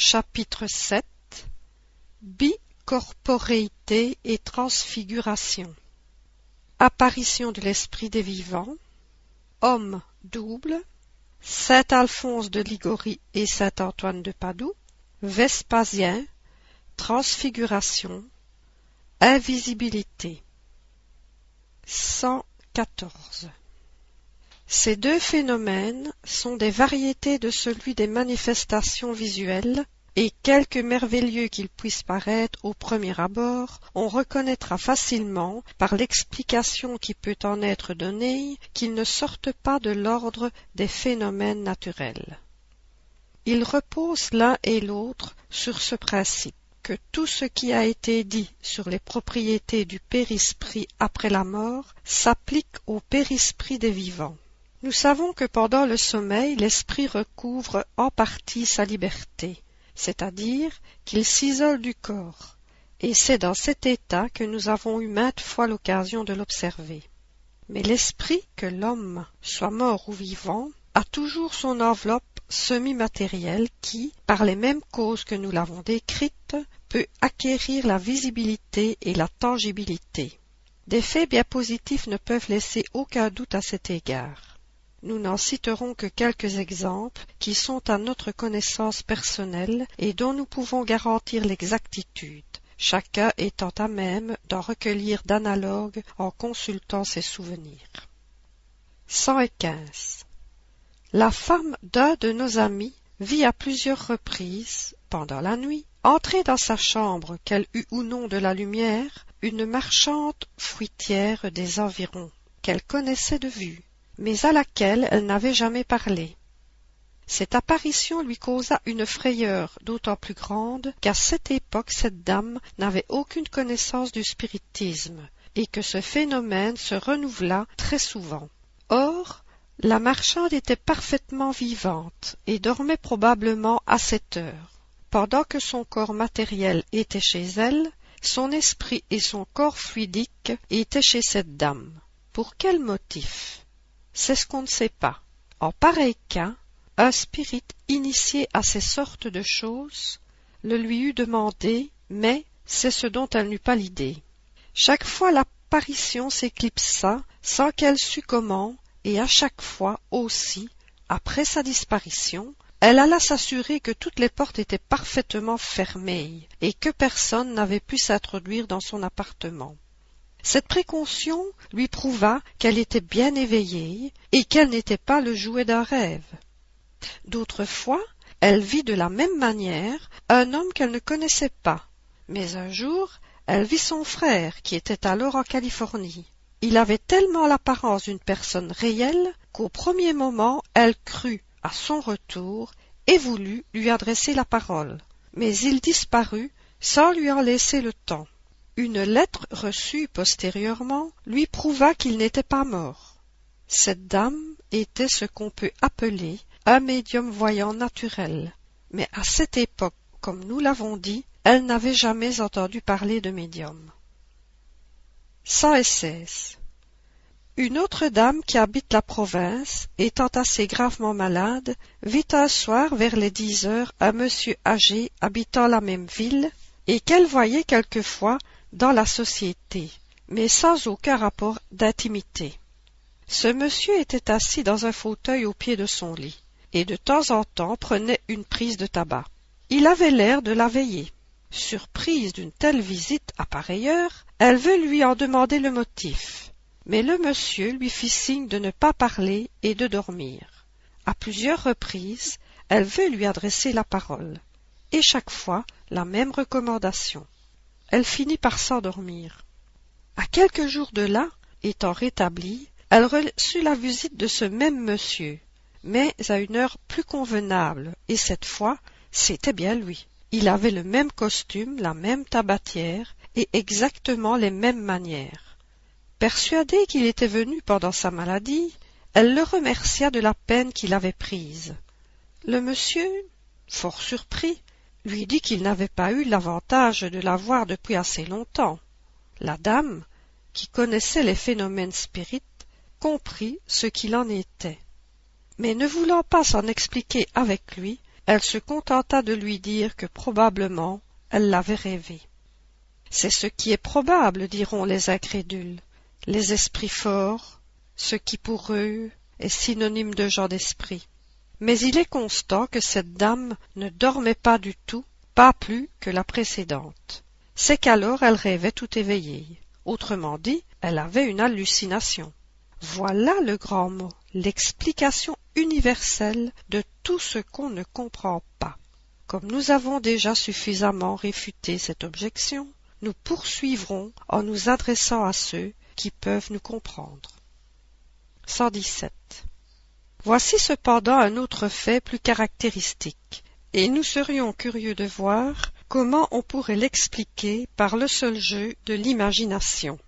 Chapitre 7 Bicorporéité et transfiguration. Apparition de l'esprit des vivants Homme double Saint Alphonse de Ligorie et Saint Antoine de Padoue Vespasien Transfiguration Invisibilité. 114 Ces deux phénomènes sont des variétés de celui des manifestations visuelles, et quelque merveilleux qu'ils puissent paraître au premier abord, on reconnaîtra facilement, par l'explication qui peut en être donnée, qu'ils ne sortent pas de l'ordre des phénomènes naturels. Ils reposent l'un et l'autre sur ce principe que tout ce qui a été dit sur les propriétés du périsprit après la mort s'applique au périsprit des vivants. Nous savons que pendant le sommeil l'esprit recouvre en partie sa liberté, c'est-à-dire qu'il s'isole du corps, et c'est dans cet état que nous avons eu maintes fois l'occasion de l'observer. Mais l'esprit, que l'homme soit mort ou vivant, a toujours son enveloppe semi-matérielle qui, par les mêmes causes que nous l'avons décrites, peut acquérir la visibilité et la tangibilité. Des faits bien positifs ne peuvent laisser aucun doute à cet égard. Nous n'en citerons que quelques exemples qui sont à notre connaissance personnelle et dont nous pouvons garantir l'exactitude, chacun étant à même d'en recueillir d'analogues en consultant ses souvenirs. 115. La femme d'un de nos amis vit à plusieurs reprises, pendant la nuit, entrer dans sa chambre, qu'elle eût ou non de la lumière, une marchande fruitière des environs, qu'elle connaissait de vue, mais à laquelle elle n'avait jamais parlé. Cette apparition lui causa une frayeur d'autant plus grande qu'à cette époque cette dame n'avait aucune connaissance du spiritisme, et que ce phénomène se renouvela très souvent. Or, la marchande était parfaitement vivante et dormait probablement à cette heure. Pendant que son corps matériel était chez elle, son esprit et son corps fluidique étaient chez cette dame. Pour quel motif C'est ce qu'on ne sait pas. En pareil cas, un spirit initié à ces sortes de choses le lui eût demandé, mais c'est ce dont elle n'eut pas l'idée. Chaque fois l'apparition s'éclipsa sans qu'elle sût comment, et à chaque fois aussi, après sa disparition, elle alla s'assurer que toutes les portes étaient parfaitement fermées et que personne n'avait pu s'introduire dans son appartement. Cette précaution lui prouva qu'elle était bien éveillée et qu'elle n'était pas le jouet d'un rêve. D'autres fois, elle vit de la même manière un homme qu'elle ne connaissait pas, mais un jour, elle vit son frère qui était alors en Californie. Il avait tellement l'apparence d'une personne réelle qu'au premier moment elle crut à son retour et voulut lui adresser la parole. Mais il disparut sans lui en laisser le temps. Une lettre reçue postérieurement lui prouva qu'il n'était pas mort. Cette dame était ce qu'on peut appeler un médium voyant naturel, mais à cette époque, comme nous l'avons dit, elle n'avait jamais entendu parler de médium. 116. Une autre dame qui habite la province, étant assez gravement malade, vit un soir vers les dix heures un monsieur âgé habitant la même ville, et qu'elle voyait quelquefois dans la société, mais sans aucun rapport d'intimité. Ce monsieur était assis dans un fauteuil au pied de son lit, et de temps en temps prenait une prise de tabac. Il avait l'air de la veiller. Surprise d'une telle visite à pareille heure, elle veut lui en demander le motif. Mais le monsieur lui fit signe de ne pas parler et de dormir. À plusieurs reprises, elle veut lui adresser la parole. Et chaque fois, la même recommandation. Elle finit par s'endormir. À quelques jours de là, étant rétablie, elle reçut la visite de ce même monsieur, mais à une heure plus convenable, et cette fois, c'était bien lui. Il avait le même costume, la même tabatière et exactement les mêmes manières. Persuadée qu'il était venu pendant sa maladie, elle le remercia de la peine qu'il avait prise. Le monsieur, fort surpris, lui dit qu'il n'avait pas eu l'avantage de la voir depuis assez longtemps. La dame, qui connaissait les phénomènes spirites, comprit ce qu'il en était. Mais ne voulant pas s'en expliquer avec lui, elle se contenta de lui dire que probablement elle l'avait rêvé. C'est ce qui est probable, diront les incrédules, les esprits forts, ce qui pour eux est synonyme de gens d'esprit. Mais il est constant que cette dame ne dormait pas du tout, pas plus que la précédente. C'est qu'alors elle rêvait tout éveillée. Autrement dit, elle avait une hallucination. Voilà le grand mot, l'explication universelle de tout ce qu'on ne comprend pas. Comme nous avons déjà suffisamment réfuté cette objection, nous poursuivrons en nous adressant à ceux qui peuvent nous comprendre. 117. Voici cependant un autre fait plus caractéristique, et nous serions curieux de voir comment on pourrait l'expliquer par le seul jeu de l'imagination.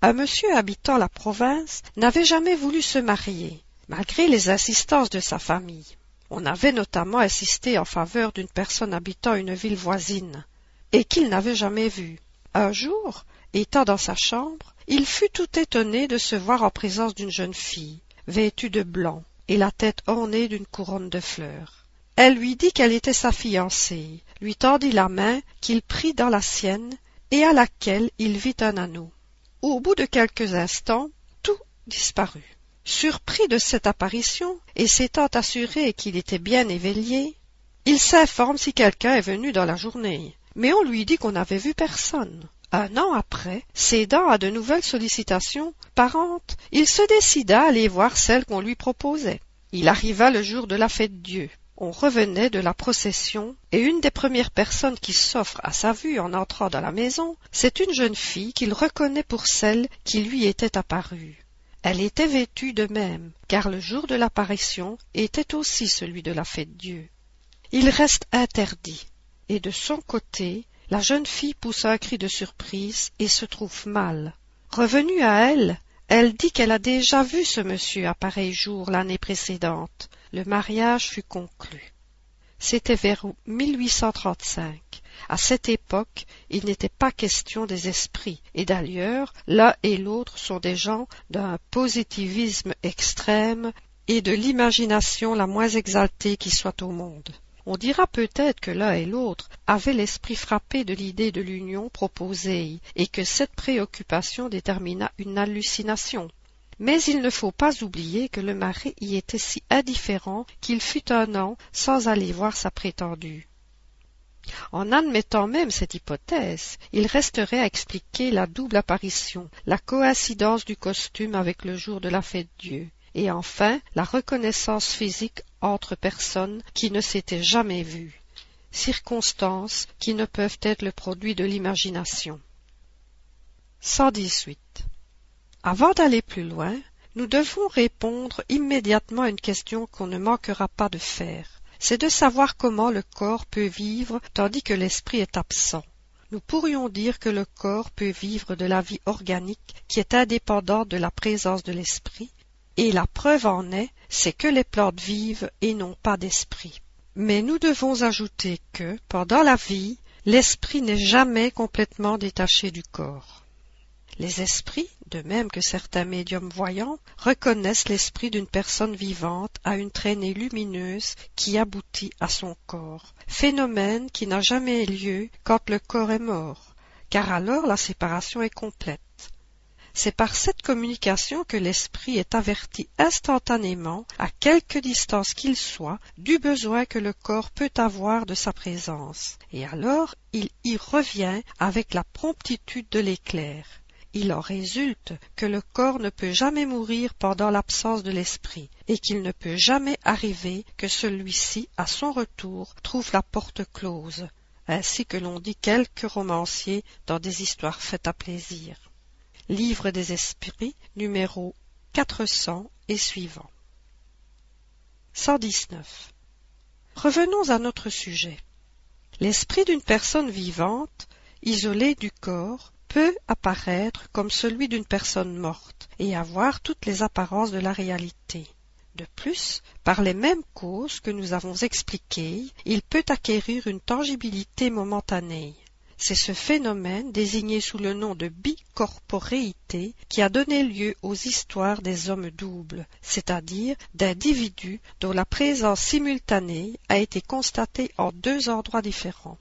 Un monsieur habitant la province n'avait jamais voulu se marier, malgré les insistances de sa famille. On avait notamment insisté en faveur d'une personne habitant une ville voisine, et qu'il n'avait jamais vue. Un jour, étant dans sa chambre, il fut tout étonné de se voir en présence d'une jeune fille, vêtue de blanc, et la tête ornée d'une couronne de fleurs. Elle lui dit qu'elle était sa fiancée, lui tendit la main qu'il prit dans la sienne, et à laquelle il vit un anneau. Au bout de quelques instants, tout disparut. Surpris de cette apparition, et s'étant assuré qu'il était bien éveillé, il s'informe si quelqu'un est venu dans la journée. Mais on lui dit qu'on n'avait vu personne. Un an après, cédant à de nouvelles sollicitations parentes, il se décida à aller voir celle qu'on lui proposait. Il arriva le jour de la fête Dieu. On revenait de la procession, et une des premières personnes qui s'offre à sa vue en entrant dans la maison, c'est une jeune fille qu'il reconnaît pour celle qui lui était apparue. Elle était vêtue de même, car le jour de l'apparition était aussi celui de la fête Dieu. Il reste interdit, et de son côté, la jeune fille pousse un cri de surprise et se trouve mal. Revenue à elle, elle dit qu'elle a déjà vu ce monsieur à pareil jour l'année précédente. Le mariage fut conclu. C'était vers 1835. À cette époque, il n'était pas question des esprits, et d'ailleurs, l'un et l'autre sont des gens d'un positivisme extrême et de l'imagination la moins exaltée qui soit au monde. On dira peut-être que l'un et l'autre avaient l'esprit frappé de l'idée de l'union proposée, et que cette préoccupation détermina une hallucination. Mais il ne faut pas oublier que le mari y était si indifférent qu'il fut un an sans aller voir sa prétendue. En admettant même cette hypothèse, il resterait à expliquer la double apparition, la coïncidence du costume avec le jour de la fête Dieu, et enfin la reconnaissance physique entre personnes qui ne s'étaient jamais vues, circonstances qui ne peuvent être le produit de l'imagination. 118. Avant d'aller plus loin, nous devons répondre immédiatement à une question qu'on ne manquera pas de faire. C'est de savoir comment le corps peut vivre tandis que l'esprit est absent. Nous pourrions dire que le corps peut vivre de la vie organique qui est indépendante de la présence de l'esprit, et la preuve en est, c'est que les plantes vivent et n'ont pas d'esprit. Mais nous devons ajouter que, pendant la vie, l'esprit n'est jamais complètement détaché du corps. Les esprits, de même que certains médiums voyants, reconnaissent l'esprit d'une personne vivante à une traînée lumineuse qui aboutit à son corps, phénomène qui n'a jamais lieu quand le corps est mort, car alors la séparation est complète. C'est par cette communication que l'esprit est averti instantanément, à quelque distance qu'il soit, du besoin que le corps peut avoir de sa présence, et alors il y revient avec la promptitude de l'éclair. Il en résulte que le corps ne peut jamais mourir pendant l'absence de l'esprit, et qu'il ne peut jamais arriver que celui-ci, à son retour, trouve la porte close, ainsi que l'ont dit quelques romanciers dans des histoires faites à plaisir. Livre des Esprits, numéro 400 et suivant. 119. Revenons à notre sujet. L'esprit d'une personne vivante, isolée du corps, peut apparaître comme celui d'une personne morte et avoir toutes les apparences de la réalité. De plus, par les mêmes causes que nous avons expliquées, il peut acquérir une tangibilité momentanée. C'est ce phénomène, désigné sous le nom de bicorporéité, qui a donné lieu aux histoires des hommes doubles, c'est-à-dire d'individus dont la présence simultanée a été constatée en deux endroits différents.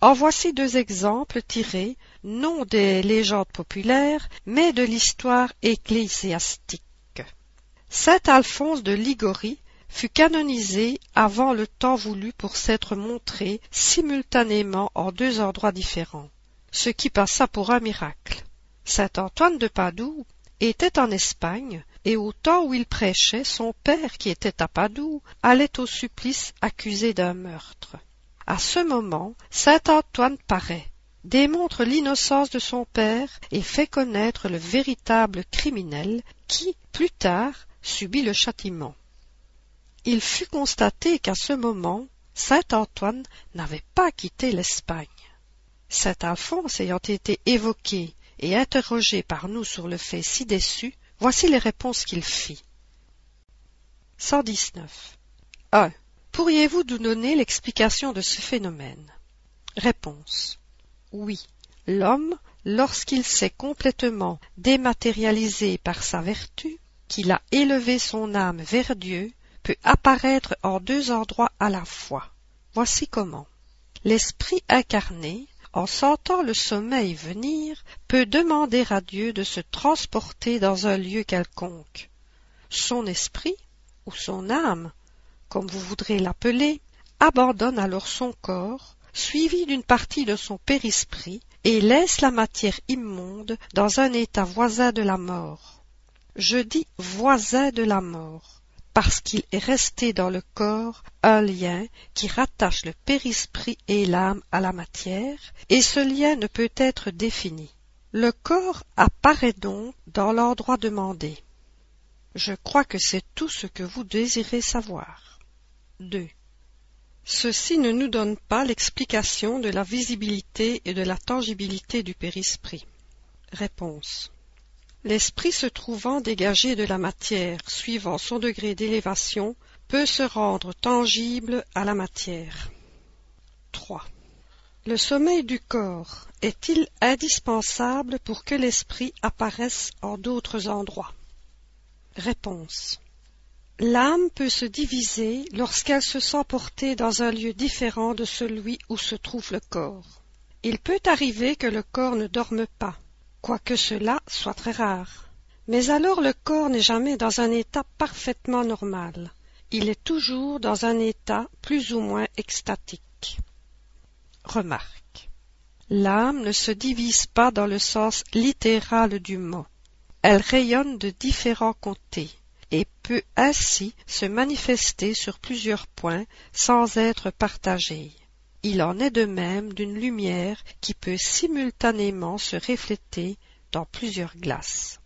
En voici deux exemples tirés, non des légendes populaires, mais de l'histoire ecclésiastique. Saint Alphonse de Ligorie fut canonisé avant le temps voulu pour s'être montré simultanément en deux endroits différents, ce qui passa pour un miracle. Saint Antoine de Padoue était en Espagne, et au temps où il prêchait, son père, qui était à Padoue, allait au supplice accusé d'un meurtre. À ce moment, saint Antoine paraît, démontre l'innocence de son père et fait connaître le véritable criminel qui, plus tard, subit le châtiment. Il fut constaté qu'à ce moment, saint Antoine n'avait pas quitté l'Espagne. Saint Alphonse ayant été évoqué et interrogé par nous sur le fait ci dessus, voici les réponses qu'il fit. 119. 1. Pourriez-vous nous donner l'explication de ce phénomène? Réponse. Oui, l'homme, lorsqu'il s'est complètement dématérialisé par sa vertu, qu'il a élevé son âme vers Dieu, peut apparaître en deux endroits à la fois. Voici comment. L'esprit incarné, en sentant le sommeil venir, peut demander à Dieu de se transporter dans un lieu quelconque. Son esprit, ou son âme, comme vous voudrez l'appeler, abandonne alors son corps, suivi d'une partie de son périsprit, et laisse la matière immonde dans un état voisin de la mort. Je dis voisin de la mort, parce qu'il est resté dans le corps un lien qui rattache le périsprit et l'âme à la matière, et ce lien ne peut être défini. Le corps apparaît donc dans l'endroit demandé. Je crois que c'est tout ce que vous désirez savoir. 2. Ceci ne nous donne pas l'explication de la visibilité et de la tangibilité du périsprit. Réponse. L'esprit se trouvant dégagé de la matière suivant son degré d'élévation peut se rendre tangible à la matière. 3. Le sommeil du corps est-il indispensable pour que l'esprit apparaisse en d'autres endroits? Réponse. L'âme peut se diviser lorsqu'elle se sent portée dans un lieu différent de celui où se trouve le corps. Il peut arriver que le corps ne dorme pas, quoique cela soit très rare. Mais alors le corps n'est jamais dans un état parfaitement normal. Il est toujours dans un état plus ou moins extatique. Remarque. L'âme ne se divise pas dans le sens littéral du mot. Elle rayonne de différents côtés et peut ainsi se manifester sur plusieurs points sans être partagée. Il en est de même d'une lumière qui peut simultanément se refléter dans plusieurs glaces.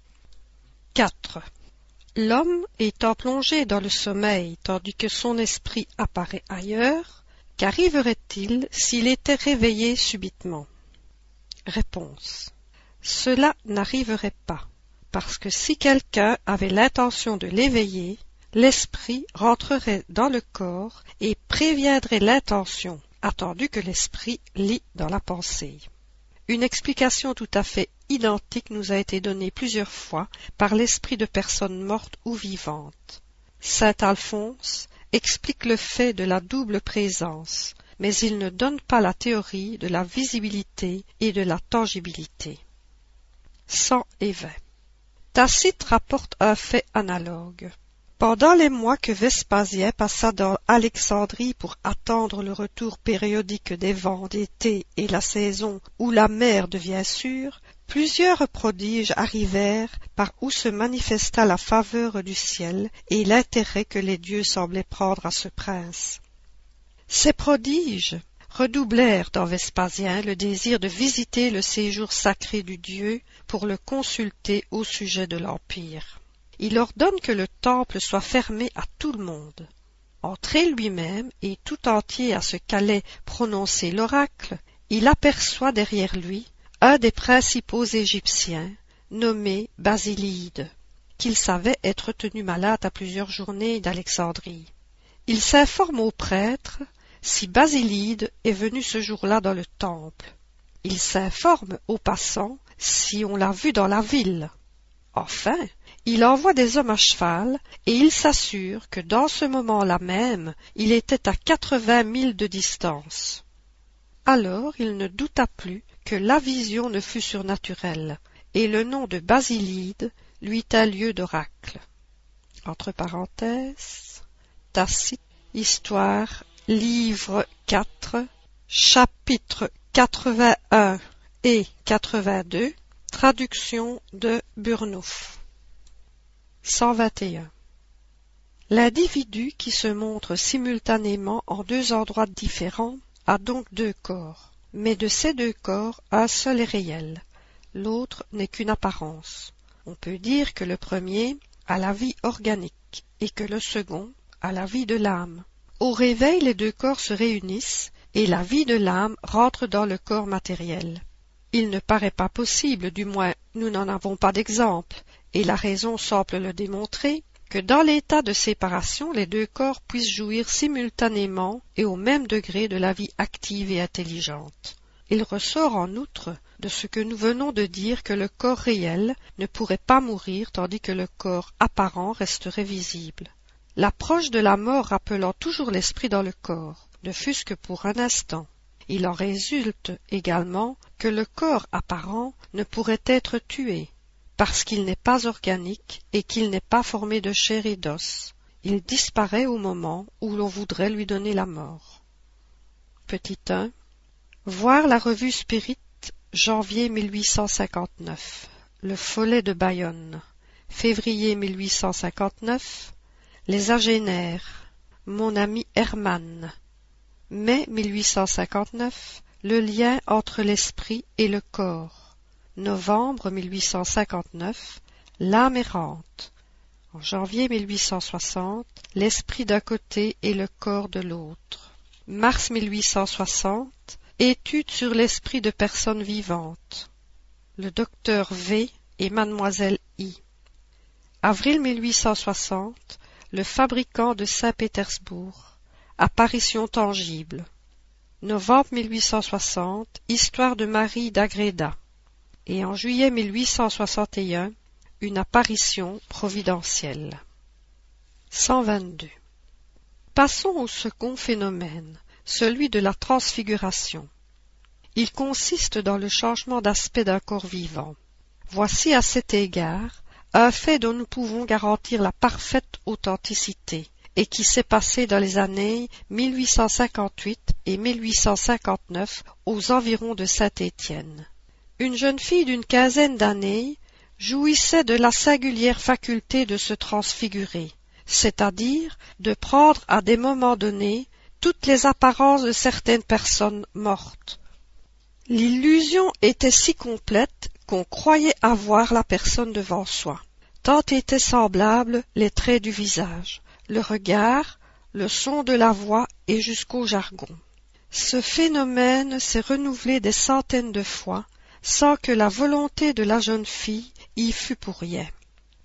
4. L'homme étant plongé dans le sommeil tandis que son esprit apparaît ailleurs, qu'arriverait-il s'il était réveillé subitement? Réponse. Cela n'arriverait pas, parce que si quelqu'un avait l'intention de l'éveiller, l'esprit rentrerait dans le corps et préviendrait l'intention attendu que l'esprit lit dans la pensée. Une explication tout à fait identique nous a été donnée plusieurs fois par l'esprit de personnes mortes ou vivantes. Saint Alphonse explique le fait de la double présence, mais il ne donne pas la théorie de la visibilité et de la tangibilité. 100 et Tacite rapporte un fait analogue. Pendant les mois que Vespasien passa dans Alexandrie pour attendre le retour périodique des vents d'été et la saison où la mer devient sûre, plusieurs prodiges arrivèrent par où se manifesta la faveur du ciel et l'intérêt que les dieux semblaient prendre à ce prince. Ces prodiges redoublèrent dans Vespasien le désir de visiter le séjour sacré du Dieu pour le consulter au sujet de l'Empire il ordonne que le temple soit fermé à tout le monde. Entré lui-même et tout entier à ce qu'allait prononcer l'oracle, il aperçoit derrière lui un des principaux Égyptiens, nommé Basilide, qu'il savait être tenu malade à plusieurs journées d'Alexandrie. Il s'informe au prêtre si Basilide est venu ce jour-là dans le temple. Il s'informe aux passants si on l'a vu dans la ville. Enfin, il envoie des hommes à cheval et il s'assure que dans ce moment-là même, il était à quatre-vingts milles de distance. Alors il ne douta plus que la vision ne fût surnaturelle, et le nom de Basilide lui tint lieu d'oracle. Entre parenthèses, Tacite, Histoire, livre 4, chapitre 81 et 82, traduction de Burnouf. 121. L'individu qui se montre simultanément en deux endroits différents a donc deux corps, mais de ces deux corps, un seul est réel, l'autre n'est qu'une apparence. On peut dire que le premier a la vie organique et que le second a la vie de l'âme. Au réveil, les deux corps se réunissent et la vie de l'âme rentre dans le corps matériel. Il ne paraît pas possible, du moins nous n'en avons pas d'exemple, et la raison semble le démontrer, que dans l'état de séparation les deux corps puissent jouir simultanément et au même degré de la vie active et intelligente. Il ressort en outre de ce que nous venons de dire que le corps réel ne pourrait pas mourir tandis que le corps apparent resterait visible. L'approche de la mort rappelant toujours l'esprit dans le corps, ne fût-ce que pour un instant. Il en résulte également que le corps apparent ne pourrait être tué, parce qu'il n'est pas organique et qu'il n'est pas formé de chair et d'os. Il disparaît au moment où l'on voudrait lui donner la mort. Petit 1. Voir la revue Spirit, janvier 1859. Le Follet de Bayonne. Février 1859. Les Agénaires. Mon ami Hermann. Mai 1859. Le lien entre l'esprit et le corps novembre 1859, l'âme errante. En janvier 1860, l'esprit d'un côté et le corps de l'autre. Mars 1860, étude sur l'esprit de personnes vivantes. Le docteur V et mademoiselle I. Avril 1860, le fabricant de Saint-Pétersbourg. Apparition tangible. Novembre 1860, histoire de Marie d'Agreda et en juillet 1861 une apparition providentielle. 122. Passons au second phénomène, celui de la transfiguration. Il consiste dans le changement d'aspect d'un corps vivant. Voici à cet égard un fait dont nous pouvons garantir la parfaite authenticité et qui s'est passé dans les années 1858 et 1859 aux environs de Saint-Étienne une jeune fille d'une quinzaine d'années jouissait de la singulière faculté de se transfigurer, c'est-à-dire de prendre à des moments donnés toutes les apparences de certaines personnes mortes. L'illusion était si complète qu'on croyait avoir la personne devant soi, tant étaient semblables les traits du visage, le regard, le son de la voix et jusqu'au jargon. Ce phénomène s'est renouvelé des centaines de fois sans que la volonté de la jeune fille y fût pour rien.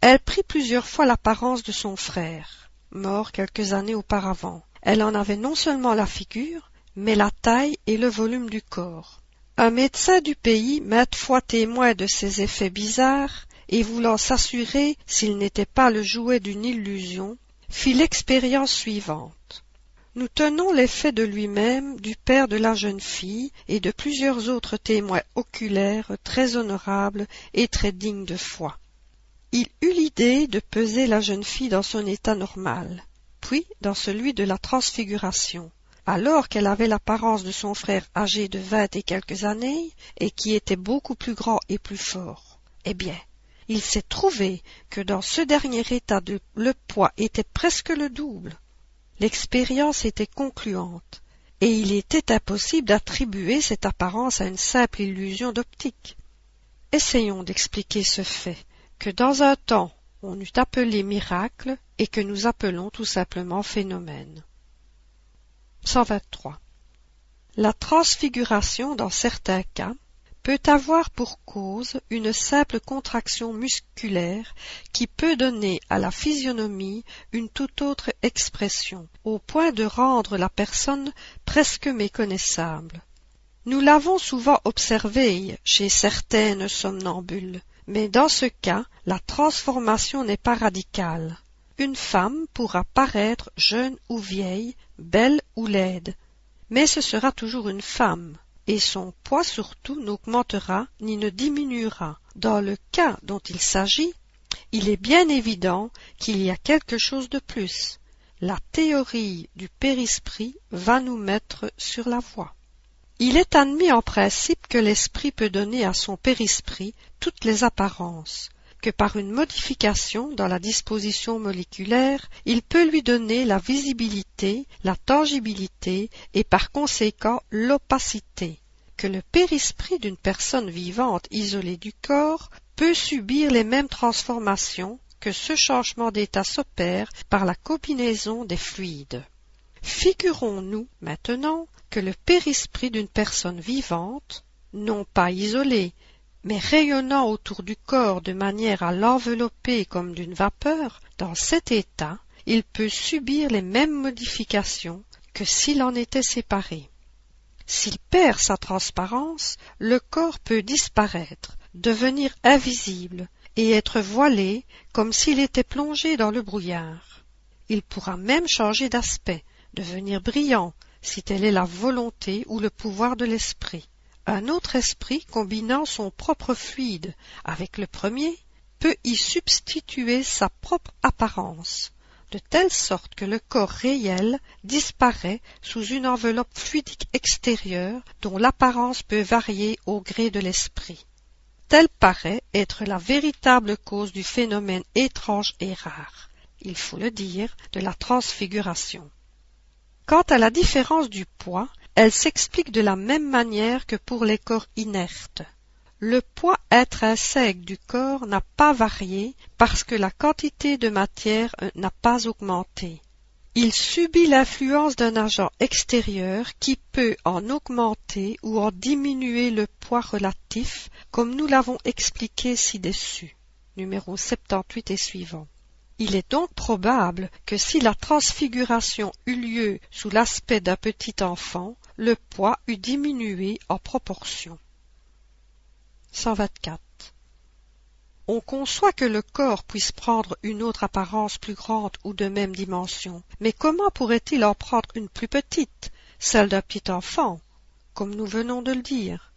Elle prit plusieurs fois l'apparence de son frère, mort quelques années auparavant. Elle en avait non seulement la figure, mais la taille et le volume du corps. Un médecin du pays, maintes fois témoin de ces effets bizarres, et voulant s'assurer s'il n'était pas le jouet d'une illusion, fit l'expérience suivante. Nous tenons les faits de lui-même, du père de la jeune fille et de plusieurs autres témoins oculaires très honorables et très dignes de foi. Il eut l'idée de peser la jeune fille dans son état normal, puis dans celui de la transfiguration. Alors qu'elle avait l'apparence de son frère âgé de vingt et quelques années, et qui était beaucoup plus grand et plus fort. Eh bien, il s'est trouvé que dans ce dernier état le poids était presque le double. L'expérience était concluante, et il était impossible d'attribuer cette apparence à une simple illusion d'optique. Essayons d'expliquer ce fait, que dans un temps on eût appelé miracle et que nous appelons tout simplement phénomène. 123. La transfiguration, dans certains cas, peut avoir pour cause une simple contraction musculaire qui peut donner à la physionomie une toute autre expression, au point de rendre la personne presque méconnaissable. Nous l'avons souvent observé chez certaines somnambules, mais dans ce cas, la transformation n'est pas radicale. Une femme pourra paraître jeune ou vieille, belle ou laide, mais ce sera toujours une femme, et son poids surtout n'augmentera ni ne diminuera. Dans le cas dont il s'agit, il est bien évident qu'il y a quelque chose de plus. La théorie du périsprit va nous mettre sur la voie. Il est admis en principe que l'esprit peut donner à son périsprit toutes les apparences, que par une modification dans la disposition moléculaire, il peut lui donner la visibilité, la tangibilité et par conséquent l'opacité, que le périsprit d'une personne vivante isolée du corps peut subir les mêmes transformations que ce changement d'état s'opère par la combinaison des fluides. Figurons-nous maintenant que le périsprit d'une personne vivante, non pas isolée, mais rayonnant autour du corps de manière à l'envelopper comme d'une vapeur, dans cet état, il peut subir les mêmes modifications que s'il en était séparé. S'il perd sa transparence, le corps peut disparaître, devenir invisible et être voilé comme s'il était plongé dans le brouillard. Il pourra même changer d'aspect, devenir brillant, si telle est la volonté ou le pouvoir de l'esprit. Un autre esprit combinant son propre fluide avec le premier peut y substituer sa propre apparence, de telle sorte que le corps réel disparaît sous une enveloppe fluidique extérieure dont l'apparence peut varier au gré de l'esprit. Telle paraît être la véritable cause du phénomène étrange et rare, il faut le dire, de la transfiguration. Quant à la différence du poids, elle s'explique de la même manière que pour les corps inertes. Le poids intrinsèque du corps n'a pas varié parce que la quantité de matière euh, n'a pas augmenté. Il subit l'influence d'un agent extérieur qui peut en augmenter ou en diminuer le poids relatif, comme nous l'avons expliqué ci-dessus. Numéro 78 et suivant. Il est donc probable que si la transfiguration eut lieu sous l'aspect d'un petit enfant, le poids eût diminué en proportion. 124. On conçoit que le corps puisse prendre une autre apparence plus grande ou de même dimension, mais comment pourrait-il en prendre une plus petite, celle d'un petit enfant, comme nous venons de le dire?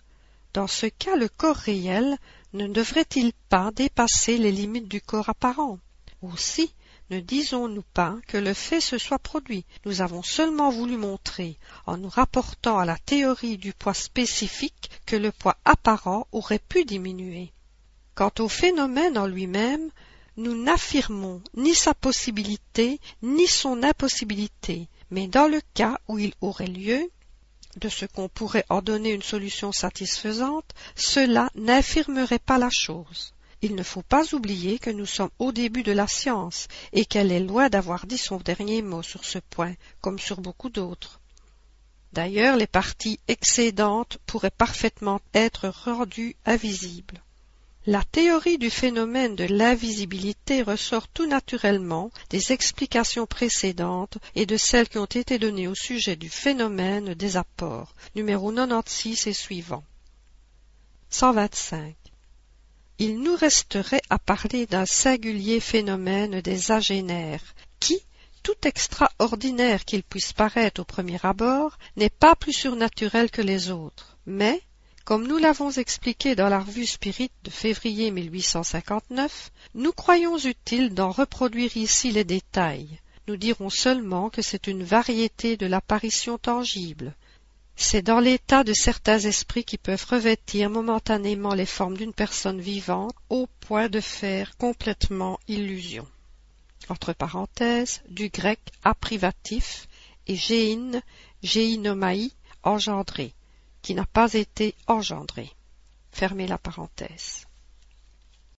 Dans ce cas, le corps réel ne devrait-il pas dépasser les limites du corps apparent? Aussi, ne disons-nous pas que le fait se soit produit, nous avons seulement voulu montrer, en nous rapportant à la théorie du poids spécifique, que le poids apparent aurait pu diminuer. Quant au phénomène en lui-même, nous n'affirmons ni sa possibilité ni son impossibilité, mais dans le cas où il aurait lieu, de ce qu'on pourrait en donner une solution satisfaisante, cela n'infirmerait pas la chose. Il ne faut pas oublier que nous sommes au début de la science et qu'elle est loin d'avoir dit son dernier mot sur ce point, comme sur beaucoup d'autres. D'ailleurs, les parties excédentes pourraient parfaitement être rendues invisibles. La théorie du phénomène de l'invisibilité ressort tout naturellement des explications précédentes et de celles qui ont été données au sujet du phénomène des apports, numéro 96 et suivant. 125 il nous resterait à parler d'un singulier phénomène des agénaires, qui, tout extraordinaire qu'il puisse paraître au premier abord, n'est pas plus surnaturel que les autres, mais, comme nous l'avons expliqué dans la revue Spirit de février 1859, nous croyons utile d'en reproduire ici les détails. Nous dirons seulement que c'est une variété de l'apparition tangible, c'est dans l'état de certains esprits qui peuvent revêtir momentanément les formes d'une personne vivante au point de faire complètement illusion. Entre parenthèses, du grec aprivatif et géine, géinomaï, engendré, qui n'a pas été engendré. Fermez la parenthèse.